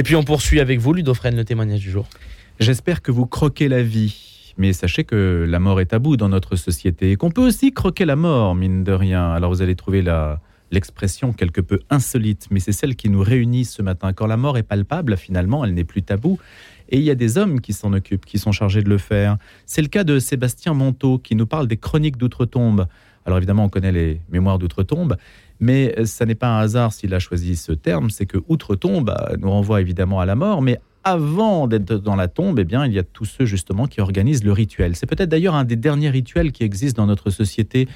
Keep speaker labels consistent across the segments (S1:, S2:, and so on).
S1: Et puis on poursuit avec vous, Ludofren, le témoignage du jour.
S2: J'espère que vous croquez la vie. Mais sachez que la mort est tabou dans notre société et qu'on peut aussi croquer la mort, mine de rien. Alors vous allez trouver la, l'expression quelque peu insolite, mais c'est celle qui nous réunit ce matin. Quand la mort est palpable, finalement, elle n'est plus tabou. Et il y a des hommes qui s'en occupent, qui sont chargés de le faire. C'est le cas de Sébastien Monteau, qui nous parle des chroniques d'outre-tombe. Alors évidemment, on connaît les mémoires d'outre-tombe, mais ça n'est pas un hasard s'il a choisi ce terme, c'est que outre-tombe nous renvoie évidemment à la mort, mais avant d'être dans la tombe, eh bien, il y a tous ceux justement qui organisent le rituel. C'est peut-être d'ailleurs un des derniers rituels qui existent dans notre société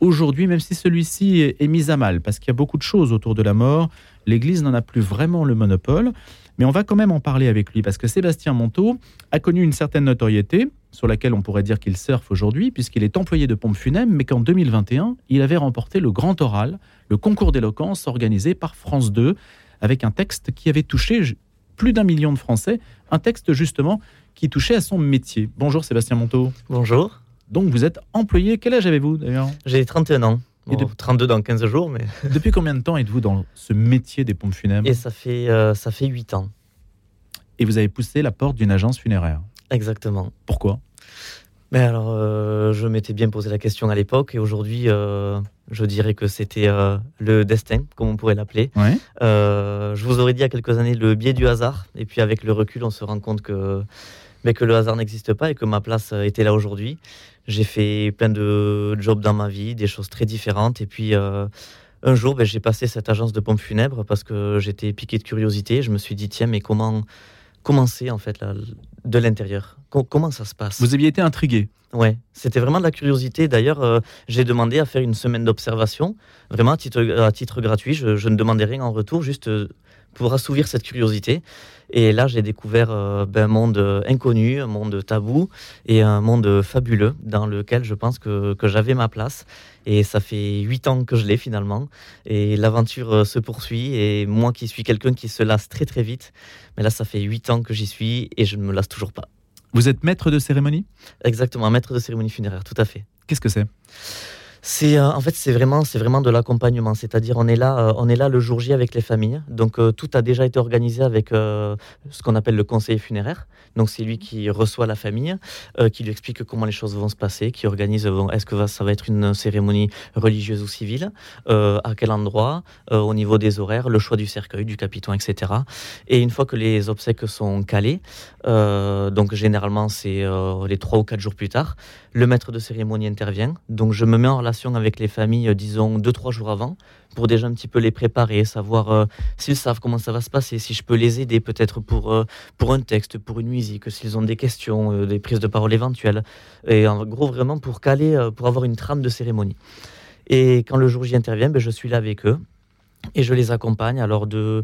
S2: aujourd'hui, même si celui-ci est, mis à mal, parce qu'il y a beaucoup de choses autour de la mort. L'Église n'en a plus vraiment le monopole, mais on va quand même en parler avec lui, parce que Sébastien Monteau a connu une certaine notoriété, sur laquelle on pourrait dire qu'il surfe aujourd'hui, puisqu'il est employé de pompe funèbre, mais qu'en 2021, il avait remporté le Grand Oral, le concours d'éloquence organisé par France 2, avec un texte qui avait touché plus d'un million de Français, un texte justement qui touchait à son métier. Bonjour Sébastien Monteau.
S3: Bonjour.
S2: Donc vous êtes employé. Quel âge avez-vous d'ailleurs?
S3: J'ai 31 ans. Et 32 dans 15 jours. Mais...
S2: Depuis combien de temps êtes-vous dans ce métier des pompes funèbres?
S3: Et ça fait, euh, ça fait 8 ans.
S2: Et vous avez poussé la porte d'une agence funéraire?
S3: Exactement.
S2: Pourquoi?
S3: Mais alors, euh, je m'étais bien posé la question à l'époque et aujourd'hui, euh, je dirais que c'était le destin, comme on pourrait l'appeler. je vous aurais dit il y a quelques années le biais du hasard. Et puis avec le recul, on se rend compte que mais que le hasard n'existe pas et que ma place euh, était là aujourd'hui. J'ai fait plein de jobs dans ma vie, des choses très différentes. Et puis euh, un jour, ben, j'ai passé cette agence de pompes funèbres parce que j'étais piqué de curiosité. Je me suis dit, tiens, mais comment commencer en fait de l'intérieur Comment ça se passe?
S2: Vous aviez été intrigué
S3: Ouais, c'était vraiment de la curiosité. D'ailleurs, euh, j'ai demandé à faire une semaine d'observation, vraiment à titre, à titre gratuit. Je, je, ne demandais rien en retour, juste pour assouvir cette curiosité. Et là, j'ai découvert euh, ben, un monde euh, inconnu, un monde tabou et un monde fabuleux dans lequel je pense que, que j'avais ma place. Et ça fait huit ans que je l'ai finalement. Et l'aventure euh, se poursuit. Et moi qui suis quelqu'un qui se lasse très très vite, mais là, ça fait huit ans que j'y suis et je ne me lasse toujours pas.
S2: Vous êtes maître de cérémonie?
S3: Exactement, maître de cérémonie funéraire, tout à fait.
S2: Qu'est-ce que c'est?
S3: C'est euh, en fait c'est vraiment c'est vraiment de l'accompagnement, c'est-à-dire on est là euh, on est là le jour J avec les familles. Donc euh, tout a déjà été organisé avec ce qu'on appelle le conseiller funéraire. Donc c'est lui qui reçoit la famille, qui lui explique comment les choses vont se passer, qui organise est-ce que ça va être une cérémonie religieuse ou civile, à quel endroit, au niveau des horaires, le choix du cercueil, du capiton, etc. Et une fois que les obsèques sont calées, donc généralement c'est les trois ou quatre jours plus tard, le maître de cérémonie intervient. Donc je me mets en relation avec les familles, euh, disons, deux, trois jours avant, pour déjà un petit peu les préparer, savoir euh, s'ils savent comment ça va se passer, si je peux les aider peut-être pour, euh, pour un texte, pour une musique, s'ils ont des questions, des prises de parole éventuelles. Et en gros, vraiment pour caler, pour avoir une trame de cérémonie. Et quand le jour j'y intervient, ben, je suis là avec eux et je les accompagne alors de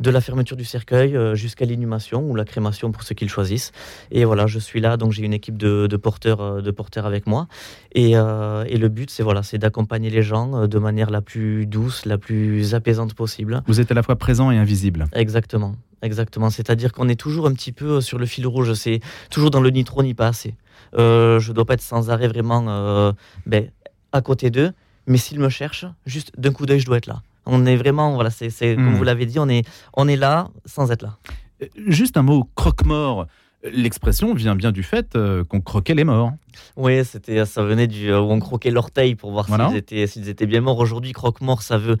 S3: de la fermeture du cercueil euh, jusqu'à l'inhumation ou la crémation pour ceux qui le choisissent. Et voilà, je suis là, donc j'ai une équipe de, porteurs, euh, de porteurs avec moi. Euh, et, le but, c'est voilà, c'est d'accompagner les gens de manière la plus douce, la plus apaisante possible.
S2: Vous êtes à la fois présent et invisible.
S3: Exactement. Exactement, c'est-à-dire qu'on est toujours un petit peu sur le fil rouge, c'est toujours dans le ni trop ni pas assez. je ne dois pas être sans arrêt vraiment ben, à côté d'eux, mais s'ils me cherchent, juste d'un coup d'œil, je dois être là. On est vraiment, voilà, c'est comme hmm. vous l'avez dit, on est, on est là sans être là.
S2: Euh, juste un mot, croque-mort. L'expression vient bien du fait euh, qu'on croquait les morts.
S3: Oui, c'était, ça venait du euh, où on croquait l'orteil pour voir s'ils étaient, s'ils étaient bien morts. Aujourd'hui, croque-mort, ça veut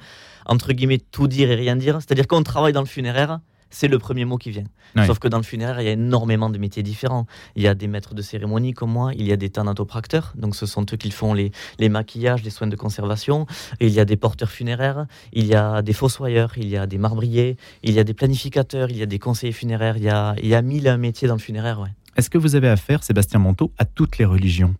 S3: entre guillemets tout dire et rien dire. C'est-à-dire qu'on travaille dans le funéraire, c'est le premier mot qui vient. Sauf que dans le funéraire, il y a énormément de métiers différents. Il y a des maîtres de cérémonie comme moi, il y a des thanatopracteurs, donc ce sont eux qui font les, les maquillages, les soins de conservation. il y a des porteurs funéraires, il y a des fossoyeurs, il y a des marbriers, il y a des planificateurs, il y a des conseillers funéraires, il y a, il y a mille métiers dans le funéraire. Ouais.
S2: Est-ce que vous avez affaire, Sébastien Monteau, à toutes les religions?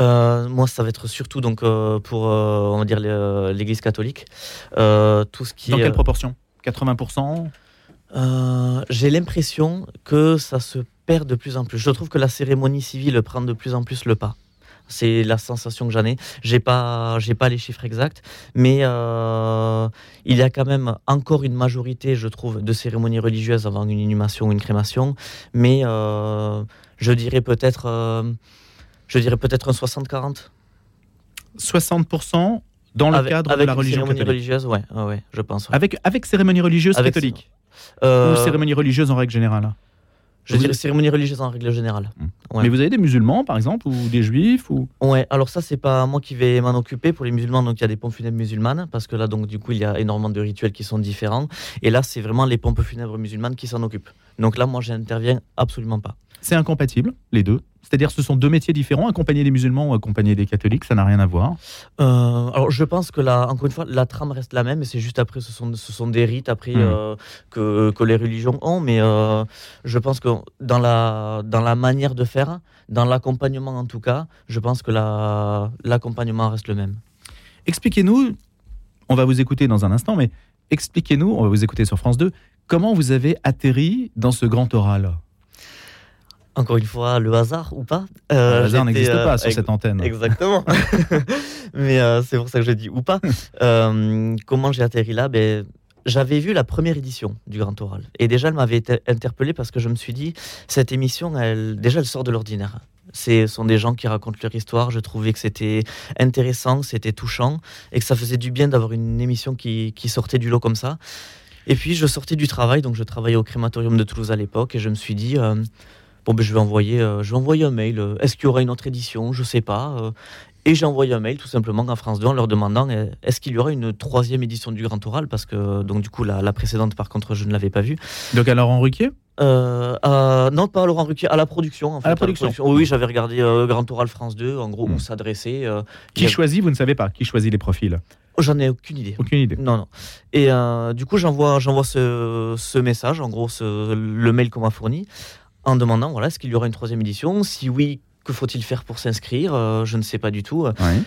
S3: Euh, moi, ça va être surtout donc euh, pour euh, on va dire l'Église catholique. tout ce qui
S2: dans quelle proportion? 80%
S3: euh, j'ai l'impression que ça se perd de plus en plus. Je trouve que la cérémonie civile prend de plus en plus le pas. C'est la sensation que j'en ai. J'ai pas, j'ai pas les chiffres exacts, mais euh, il y a quand même encore une majorité, je trouve, de cérémonies religieuses avant une inhumation ou une crémation. Mais euh, je dirais peut-être, je dirais peut-être un 60-40.
S2: 60% dans le cadre de la religion
S3: cérémonie religieuse, ouais, ouais, je pense.
S2: Avec avec cérémonie religieuse catholique. Ou cérémonie religieuse en règle générale
S3: je dirais cérémonie religieuse en règle générale.
S2: Hmm. Mais vous avez des musulmans, par exemple, ou des juifs ou...
S3: Ouais, alors ça, c'est pas moi qui vais m'en occuper. Pour les musulmans, donc il y a des pompes funèbres musulmanes, parce que là, donc du coup, il y a énormément de rituels qui sont différents. Et là, c'est vraiment les pompes funèbres musulmanes qui s'en occupent. Donc là, moi, j'interviens absolument pas.
S2: C'est incompatible, les deux. C'est-à-dire ce sont deux métiers différents, accompagner des musulmans ou accompagner des catholiques, ça n'a rien à voir.
S3: Euh, Alors je pense que là, encore une fois, la trame reste la même, et c'est juste après, ce sont, ce sont des rites après hmm. euh, que, que, les religions ont, mais euh, je pense que dans la, dans la manière de faire, dans l'accompagnement en tout cas, je pense que l'accompagnement reste le même.
S2: Expliquez-nous, on va vous écouter dans un instant, mais expliquez-nous, on va vous écouter sur France 2, comment vous avez atterri dans ce grand oral?
S3: Encore une fois, le hasard ou pas.
S2: Euh, le hasard n'existe pas euh, sur cette antenne.
S3: Exactement. Mais euh, c'est pour ça que je dis ou pas. comment j'ai atterri là? Ben, J'avais vu la première édition du Grand Oral. Et déjà, elle m'avait interpellé parce que je me suis dit, cette émission, elle, déjà, elle sort de l'ordinaire. Ce sont des gens qui racontent leur histoire. Je trouvais que c'était intéressant, c'était touchant et que ça faisait du bien d'avoir une émission qui, qui sortait du lot comme ça. Et puis, je sortais du travail, donc je travaillais au crématorium de Toulouse à l'époque et je me suis dit Bon, ben, je, vais envoyer, euh, je vais envoyer un mail. Euh, est-ce qu'il y aura une autre édition? Je ne sais pas. Euh. Et j'ai envoyé un mail tout simplement à France 2 en leur demandant est-ce qu'il y aura une troisième édition du Grand Oral? Parce que, donc, du coup, la, précédente, par contre, je ne l'avais pas vue.
S2: Donc, à Laurent Ruquier?
S3: Non, pas à Laurent Ruquier, à la production. En
S2: fait, à la production.
S3: Oui, j'avais regardé Grand Oral France 2, en gros, où hmm. s'adresser.
S2: qui choisit Vous ne savez pas Qui choisit les profils?
S3: Oh, J'en ai aucune idée.
S2: Aucune idée.
S3: Non, non. Et du coup, j'envoie, j'envoie ce, ce, message, en gros, ce, le mail qu'on m'a fourni, en demandant voilà, est-ce qu'il y aura une troisième édition? Si oui, que faut-il faire pour s'inscrire euh, Je ne sais pas du tout.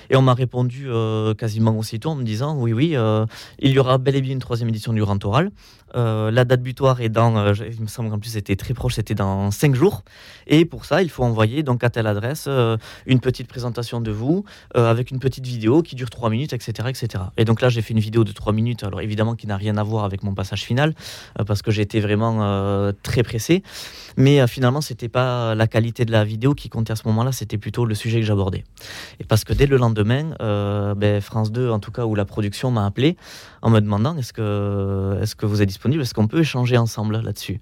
S3: Et on m'a répondu euh, quasiment aussitôt en me disant oui, oui, euh, il y aura bel et bien une troisième édition du Grand Oral. la date butoir est dans, il me semble qu'en plus c'était très proche, c'était dans cinq jours. Et pour ça, il faut envoyer donc à telle adresse une petite présentation de vous avec une petite vidéo qui dure trois minutes, etc., etc. Et donc là, j'ai fait une vidéo de trois minutes, alors évidemment qui n'a rien à voir avec mon passage final parce que j'étais vraiment très pressé. Mais finalement, c'était pas la qualité de la vidéo qui comptait à ce moment moment-là, c'était plutôt le sujet que j'abordais. Et parce que dès le lendemain, euh, ben, France 2, en tout cas, où la production m'a appelé en me demandant est-ce que, est que vous êtes disponible? Est-ce qu'on peut échanger ensemble là-dessus?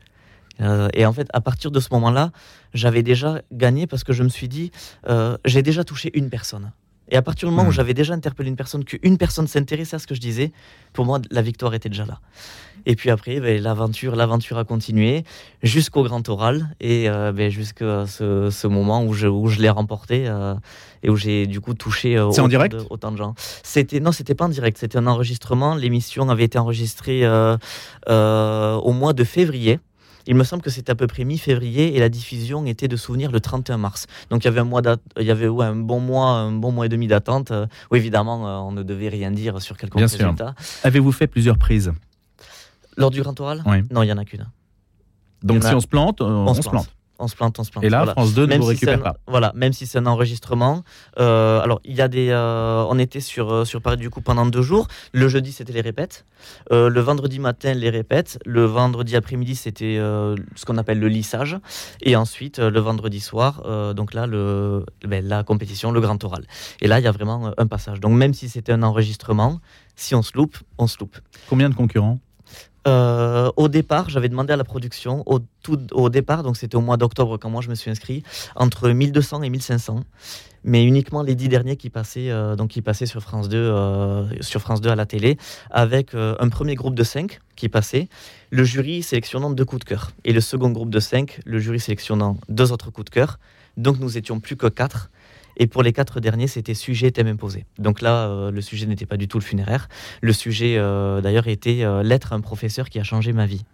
S3: Euh, Et en fait, à partir de ce moment-là, j'avais déjà gagné parce que je me suis dit euh, j'ai déjà touché une personne. Et à partir du moment où mmh. j'avais déjà interpellé une personne, qu'une personne s'intéressait à ce que je disais, pour moi, la victoire était déjà là. Et puis après, ben, l'aventure, l'aventure a continué jusqu'au grand oral et euh, ben, jusqu'à ce, moment où je, où je l'ai remporté euh, et où j'ai du coup touché
S2: euh, autant,
S3: de, autant de gens. C'était non, c'était pas en direct, c'était un enregistrement. L'émission avait été enregistrée au mois de février. Il me semble que c'était à peu près mi-février et la diffusion était de souvenir le 31 mars. Donc il y avait un mois il y avait un bon mois, un bon mois et demi d'attente. Où évidemment, on ne devait rien dire sur quelques résultats.
S2: Avez-vous fait plusieurs prises?
S3: Lors du grand oral Non, il n'y en a qu'une.
S2: Donc si on se plante, on, se plante.
S3: On se plante, on se plante.
S2: Et là, France 2 ne vous récupère pas.
S3: Voilà, même si c'est un enregistrement. Euh, alors, il y a des. Euh, on était sur, euh, sur Paris du coup pendant deux jours. Le jeudi, c'était les répètes. le vendredi matin, les répètes. Le vendredi après-midi, c'était ce qu'on appelle le lissage. Et ensuite, le vendredi soir, donc là, le, ben, la compétition, le grand oral. Et là, il y a vraiment un passage. Donc, même si c'était un enregistrement, si on se loupe, on se loupe.
S2: Combien de concurrents?
S3: Euh, au départ, j'avais demandé à la production, au, tout, au départ, donc c'était au mois d'octobre quand moi je me suis inscrit, entre 1200 et 1500, mais uniquement les dix derniers qui passaient, euh, donc qui passaient sur, France 2, euh, sur France 2 à la télé, avec un premier groupe de 5 qui passait, le jury sélectionnant deux coups de cœur, et le second groupe de 5, le jury sélectionnant deux autres coups de cœur, donc nous étions plus que quatre et pour les quatre derniers, c'était sujet thème imposé. Donc là, euh, le sujet n'était pas du tout le funéraire. Le sujet, euh, d'ailleurs, était euh, l'être un professeur qui a changé ma vie.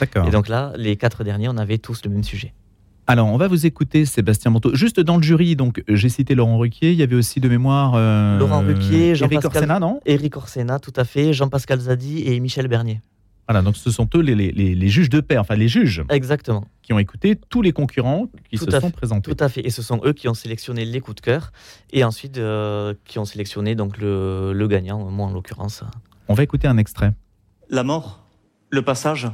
S2: D'accord.
S3: Et donc là, les quatre derniers, on avait tous le même sujet.
S2: Alors, on va vous écouter, Sébastien Monteau. Juste dans le jury, donc j'ai cité Laurent Ruquier, il y avait aussi de mémoire.
S3: Laurent Ruquier,
S2: Jean-Pascal. Orsena, non?
S3: Éric Orsena, tout à fait. Jean-Pascal Zadi et Michel Bernier.
S2: Voilà, donc ce sont eux les, juges de paix, enfin les juges.
S3: Exactement.
S2: Qui ont écouté tous les concurrents qui se sont présentés.
S3: Tout à fait. Et ce sont eux qui ont sélectionné les coups de cœur et ensuite euh, qui ont sélectionné donc le, le gagnant, moi en l'occurrence.
S2: On va écouter un extrait.
S4: La mort, le passage,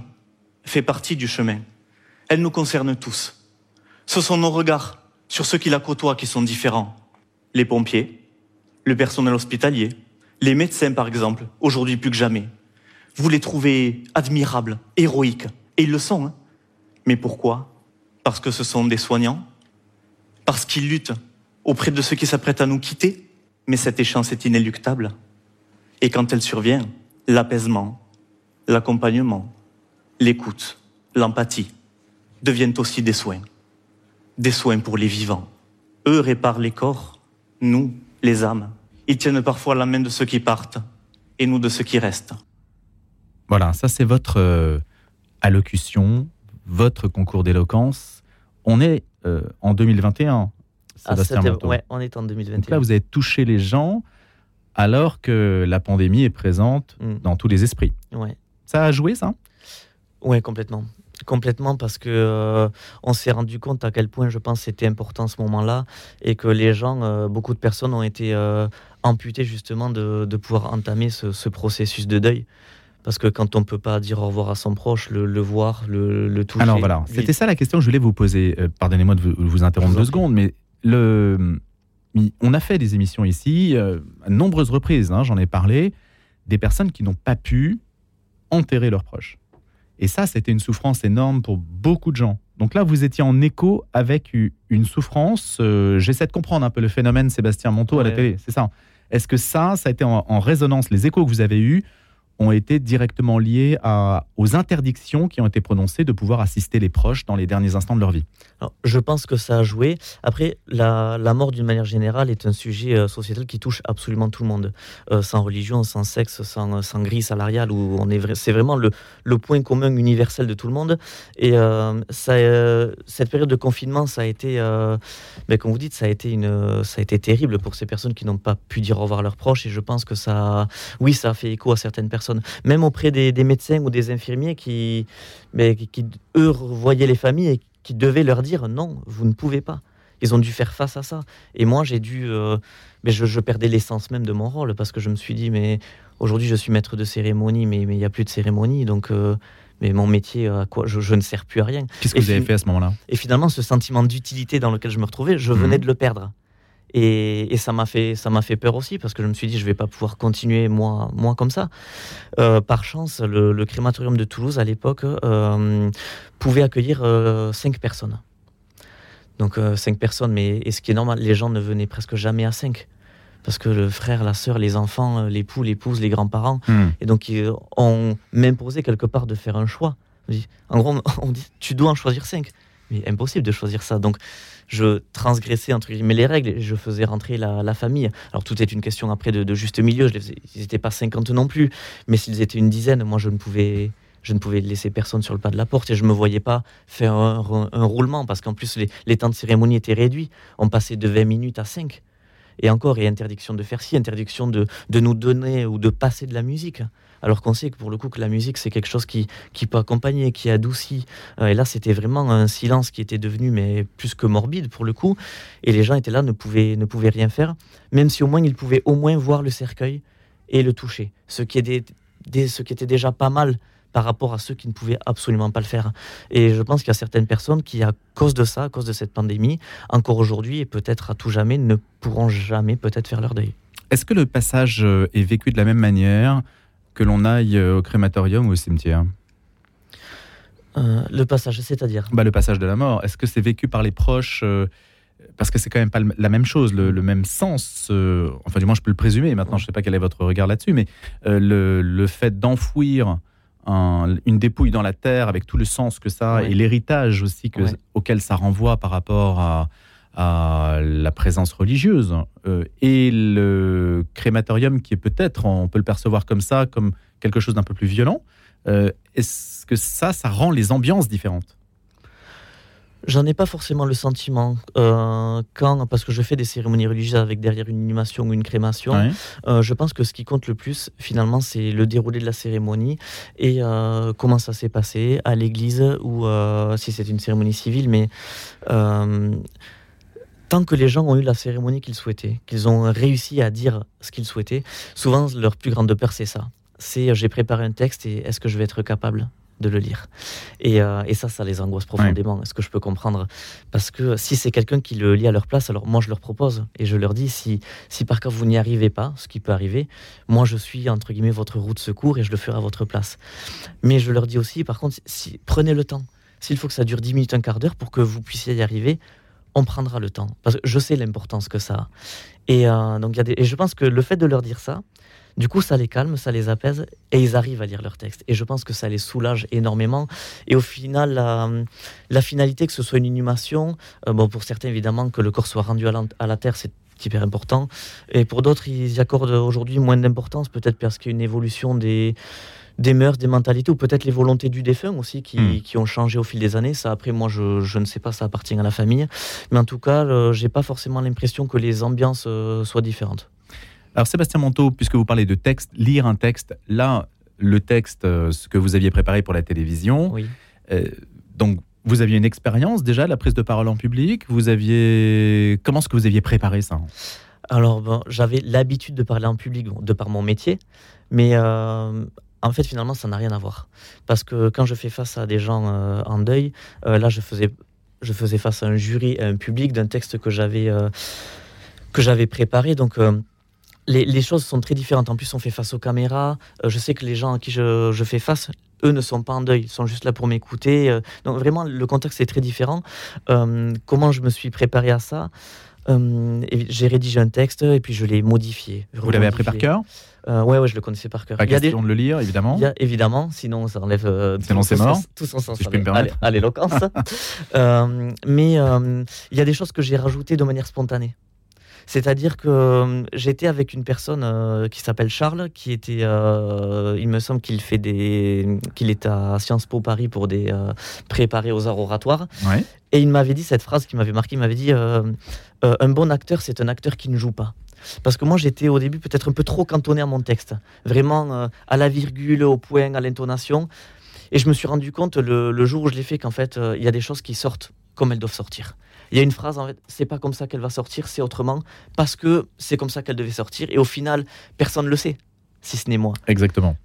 S4: fait partie du chemin. Elle nous concerne tous. Ce sont nos regards sur ceux qui la côtoient qui sont différents. Les pompiers, le personnel hospitalier, les médecins par exemple, aujourd'hui plus que jamais Vous les trouvez admirables, héroïques. Et ils le sont. Hein. Mais pourquoi? Parce que ce sont des soignants? Parce qu'ils luttent auprès de ceux qui s'apprêtent à nous quitter? Mais cette échéance est inéluctable. Et quand elle survient, l'apaisement, l'accompagnement, l'écoute, l'empathie deviennent aussi des soins. Des soins pour les vivants. Eux réparent les corps, nous, les âmes. Ils tiennent parfois la main de ceux qui partent et nous de ceux qui restent.
S2: Voilà, ça c'est votre euh, allocution, votre concours d'éloquence. On est euh, en 2021,
S3: ah, ah, on est en 2021.
S2: là, vous avez touché les gens alors que la pandémie est présente mm. dans tous les esprits.
S3: Ouais.
S2: Ça a joué, ça?
S3: Oui, complètement. Complètement parce que euh, on s'est rendu compte à quel point je pense c'était important ce moment-là et que les gens, euh, beaucoup de personnes ont été euh, amputées justement de, pouvoir entamer ce, processus de deuil. Parce que quand on ne peut pas dire au revoir à son proche, le, voir, le, le, toucher.
S2: Alors voilà, c'était ça la question que je voulais vous poser. Pardonnez-moi de vous, interrompre deux secondes, mais le, on a fait des émissions ici, à nombreuses reprises, hein, j'en ai parlé, des personnes qui n'ont pas pu enterrer leurs proches. Et ça, c'était une souffrance énorme pour beaucoup de gens. Donc là, vous étiez en écho avec une souffrance. Euh, j'essaie de comprendre un peu le phénomène Sébastien Monteau à la télé, c'est ça. Est-ce que ça, ça a été en, résonance, les échos que vous avez eus ont été directement liés à, aux interdictions qui ont été prononcées de pouvoir assister les proches dans les derniers instants de leur vie
S3: Je pense que ça a joué. Après, la, mort d'une manière générale est un sujet euh, sociétal qui touche absolument tout le monde, euh, sans religion, sans sexe, sans, sans grille salariale, où on est c'est vraiment le, le, point commun universel de tout le monde. Et euh, cette période de confinement, ça a été, mais ben, comme vous dites, ça a été une, ça a été terrible pour ces personnes qui n'ont pas pu dire au revoir leurs proches. Et je pense que ça, oui, ça a fait écho à certaines personnes même auprès des, médecins ou des infirmiers qui, mais, qui, eux, voyaient les familles et qui devaient leur dire non, vous ne pouvez pas. Ils ont dû faire face à ça. Et moi, j'ai dû. Euh, mais je, perdais l'essence même de mon rôle parce que je me suis dit, mais aujourd'hui, je suis maître de cérémonie, mais il n'y a plus de cérémonie. Donc. Euh, mais mon métier, à quoi je, ne sers plus à rien.
S2: Qu'est-ce que vous avez fait à ce moment-là?
S3: Et finalement, ce sentiment d'utilité dans lequel je me retrouvais, je venais mhm. de le perdre. Et, ça m'a fait ça m'a fait peur aussi parce que je me suis dit je vais pas pouvoir continuer moi moi comme ça. Euh, par chance, le, crématorium de Toulouse à l'époque euh, pouvait accueillir euh, cinq personnes. Donc cinq personnes, mais et ce qui est normal, les gens ne venaient presque jamais à cinq parce que le frère, la sœur, les enfants, l'époux, l'épouse, les grands-parents, hmm. et donc on m'imposait quelque part de faire un choix. En gros, on dit tu dois en choisir cinq, impossible de choisir ça. Donc je transgressais entre guillemets les règles et je faisais rentrer la, famille. Alors tout est une question après de, juste milieu. Je ils n'étaient pas 50 non plus, mais s'ils étaient une dizaine, moi je ne pouvais je ne pouvais laisser personne sur le pas de la porte et je ne me voyais pas faire un, roulement parce qu'en plus les, les, temps de cérémonie étaient réduits. On passait de 20 minutes à 5. Et encore, et interdiction de faire ci, interdiction de, de nous donner ou de passer de la musique alors qu'on sait que pour le coup que la musique c'est quelque chose qui, qui peut accompagner, qui adoucit. Euh, et là c'était vraiment un silence qui était devenu mais plus que morbide pour le coup, et les gens étaient là, ne pouvaient, ne pouvaient rien faire, même si au moins ils pouvaient au moins voir le cercueil et le toucher, ce qui, est ce qui était déjà pas mal par rapport à ceux qui ne pouvaient absolument pas le faire. Et je pense qu'il y a certaines personnes qui, à cause de ça, à cause de cette pandémie, encore aujourd'hui et peut-être à tout jamais, ne pourront jamais peut-être faire leur deuil.
S2: Est-ce que le passage euh, est vécu de la même manière que l'on aille euh, au crématorium ou au cimetière
S3: euh, Le passage, c'est-à-dire
S2: bah, Le passage de la mort. Est-ce que c'est vécu par les proches euh, Parce que c'est quand même pas la même chose, le, même sens. enfin, du moins, je peux le présumer. Maintenant, je ne sais pas quel est votre regard là-dessus, mais le, fait d'enfouir une dépouille dans la terre avec tout le sens que ça et l'héritage aussi que, auquel ça renvoie par rapport à, à la présence religieuse. Euh, et le crématorium, qui est peut-être, on peut le percevoir comme ça, comme quelque chose d'un peu plus violent, euh, est-ce que ça, ça rend les ambiances différentes?
S3: J'en ai pas forcément le sentiment. Euh, quand, parce que je fais des cérémonies religieuses avec derrière une inhumation ou une crémation, je pense que ce qui compte le plus, finalement, c'est le déroulé de la cérémonie et comment ça s'est passé à l'église ou si c'est une cérémonie civile, mais tant que les gens ont eu la cérémonie qu'ils souhaitaient, qu'ils ont réussi à dire ce qu'ils souhaitaient, souvent leur plus grande peur c'est ça. C'est j'ai préparé un texte et est-ce que je vais être capable de le lire? Et, euh, et ça, ça les angoisse profondément, est-ce que je peux comprendre? Parce que si c'est quelqu'un qui le lit à leur place, alors moi je leur propose et je leur dis si, si par cas vous n'y arrivez pas, ce qui peut arriver, moi je suis entre guillemets votre roue de secours et je le ferai à votre place. Mais je leur dis aussi, par contre, si, prenez le temps. S'il faut que ça dure 10 minutes, un quart d'heure pour que vous puissiez y arriver, on prendra le temps. Parce que je sais l'importance que ça a. Et, euh, donc, y a des, et je pense que le fait de leur dire ça, du coup, ça les calme, ça les apaise et ils arrivent à lire leur texte. Et je pense que ça les soulage énormément. Et au final, la, finalité, que ce soit une inhumation, euh, bon, pour certains évidemment, que le corps soit rendu à la, terre, c'est hyper important. Et pour d'autres, ils y accordent aujourd'hui moins d'importance, peut-être parce qu'il y a une évolution des, des mœurs, des mentalités, ou peut-être les volontés du défunt aussi qui, hmm. qui, ont changé au fil des années. Ça, après, moi, je, je, ne sais pas, ça appartient à la famille. Mais en tout cas, je j'ai pas forcément l'impression que les ambiances euh, soient différentes.
S2: Alors Sébastien Monteau, puisque vous parlez de texte, lire un texte, là, le texte, euh, ce que vous aviez préparé pour la télévision,
S3: oui.
S2: Euh, donc vous aviez une expérience déjà de la prise de parole en public. Vous aviez comment est-ce que vous aviez préparé ça?
S3: Alors bon, j'avais l'habitude de parler en public de par mon métier, mais euh, en fait finalement ça n'a rien à voir parce que quand je fais face à des gens en deuil, là je faisais je face à un jury, à un public d'un texte que j'avais que j'avais préparé donc les, choses sont très différentes. En plus, on fait face aux caméras. Euh, je sais que les gens à qui je, fais face, eux ne sont pas en deuil, ils sont juste là pour m'écouter. Euh, donc vraiment, le contexte est très différent. Euh, comment je me suis préparé à ça? J'ai rédigé un texte et puis je l'ai modifié.
S2: Vous l'avez appris par cœur
S3: euh, ouais, ouais, je le connaissais par cœur.
S2: Pas question de le lire, évidemment.
S3: évidemment, sinon ça enlève.
S2: sinon c'est mort.
S3: Tout son sens
S2: si je peux me permettre.
S3: à l'éloquence. mais il y a des choses que j'ai rajoutées de manière spontanée. C'est-à-dire que euh, j'étais avec une personne euh, qui s'appelle Charles, qui était, euh, il me semble qu'il fait des, qu'il est à Sciences Po Paris pour des préparés aux arts oratoires. Et il m'avait dit cette phrase qui m'avait marqué. Il m'avait dit un bon acteur, c'est un acteur qui ne joue pas. Parce que moi, j'étais au début peut-être un peu trop cantonné à mon texte, vraiment à la virgule, au point, à l'intonation. Et je me suis rendu compte le, jour où je l'ai fait qu'en fait, il y a des choses qui sortent comme elles doivent sortir. Il y a une phrase, en fait, c'est pas comme ça qu'elle va sortir, c'est autrement, parce que c'est comme ça qu'elle devait sortir. Et au final, personne ne le sait, si ce n'est moi.
S2: Exactement.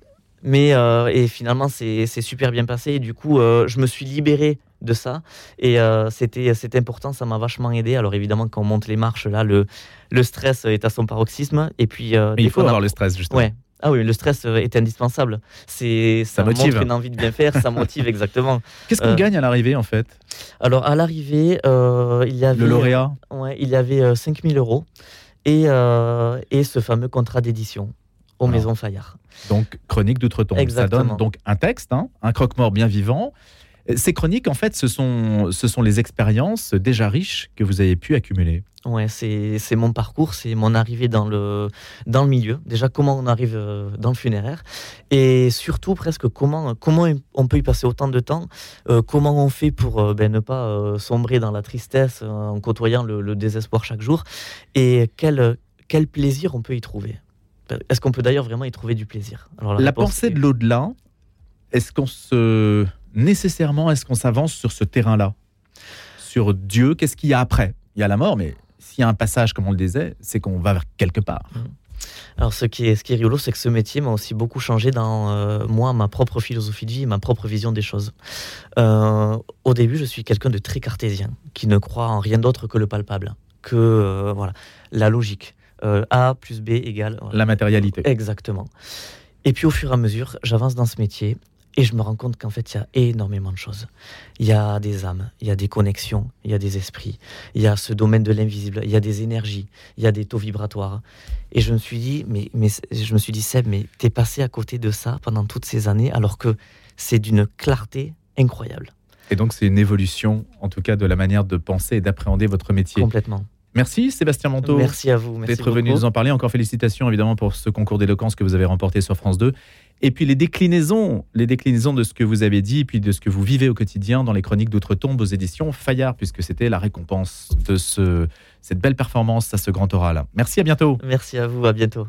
S3: Mais euh, et finalement, c'est super bien passé. Et du coup, euh, je me suis libéré de ça. Et euh, c'était important, ça m'a vachement aidé. Alors évidemment, quand on monte les marches, là, le, le stress est à son paroxysme. Et puis,
S2: il faut avoir le stress, justement.
S3: Ouais, ah oui, le stress euh, est indispensable. C'est
S2: ça, motive.
S3: une envie de bien faire, ça motive exactement.
S2: Qu'est-ce qu'on euh, gagne à l'arrivée en fait?
S3: Alors à l'arrivée, euh, il y avait
S2: le lauréat.
S3: ouais, il y avait 5000 euros et, et ce fameux contrat d'édition aux Maisons Fayard.
S2: Donc chronique d'outre-tombe. Ça donne donc un texte, hein, un croque-mort bien vivant. Ces chroniques, en fait, ce sont, ce sont les expériences déjà riches que vous avez pu accumuler.
S3: Ouais, c'est mon parcours, c'est mon arrivée dans le, dans le milieu. Déjà, comment on arrive euh, dans le funéraire. Et surtout, presque, comment, comment on peut y passer autant de temps. Euh, comment on fait pour euh, ben, ne pas sombrer dans la tristesse en côtoyant le, désespoir chaque jour. Et quel, quel plaisir on peut y trouver? Est-ce qu'on peut d'ailleurs vraiment y trouver du plaisir?
S2: Alors, La, pensée de l'au-delà, est-ce qu'on se nécessairement est-ce qu'on s'avance sur ce terrain-là? Sur Dieu, qu'est-ce qu'il y a après? Il y a la mort, mais s'il y a un passage, comme on le disait, c'est qu'on va vers quelque part. Mmh.
S3: Alors, ce qui est, ce qui est rigolo, c'est que ce métier m'a aussi beaucoup changé dans euh, moi, ma propre philosophie de vie, ma propre vision des choses. Euh, au début, je suis quelqu'un de très cartésien, qui ne croit en rien d'autre que le palpable, que euh, voilà, la logique. A plus B égale.
S2: La matérialité.
S3: Exactement. Et puis, au fur et à mesure, j'avance dans ce métier et je me rends compte qu'en fait, il y a énormément de choses. Il y a des âmes, il y a des connexions, il y a des esprits, il y a ce domaine de l'invisible, il y a des énergies, il y a des taux vibratoires. Et je me suis dit, mais, mais je me suis dit, Seb, mais t'es passé à côté de ça pendant toutes ces années, alors que c'est d'une clarté incroyable.
S2: Et donc, c'est une évolution, en tout cas, de la manière de penser et d'appréhender votre métier.
S3: Complètement.
S2: Merci Sébastien Monteau.
S3: Merci à vous.
S2: D'être venu nous en parler. Encore félicitations évidemment pour ce concours d'éloquence que vous avez remporté sur France 2. Et puis les déclinaisons, les déclinaisons de ce que vous avez dit, et puis de ce que vous vivez au quotidien dans les chroniques d'outre-tombe aux éditions Fayard, puisque c'était la récompense de ce, cette belle performance à ce grand oral. Merci, à bientôt.
S3: Merci à vous, à bientôt.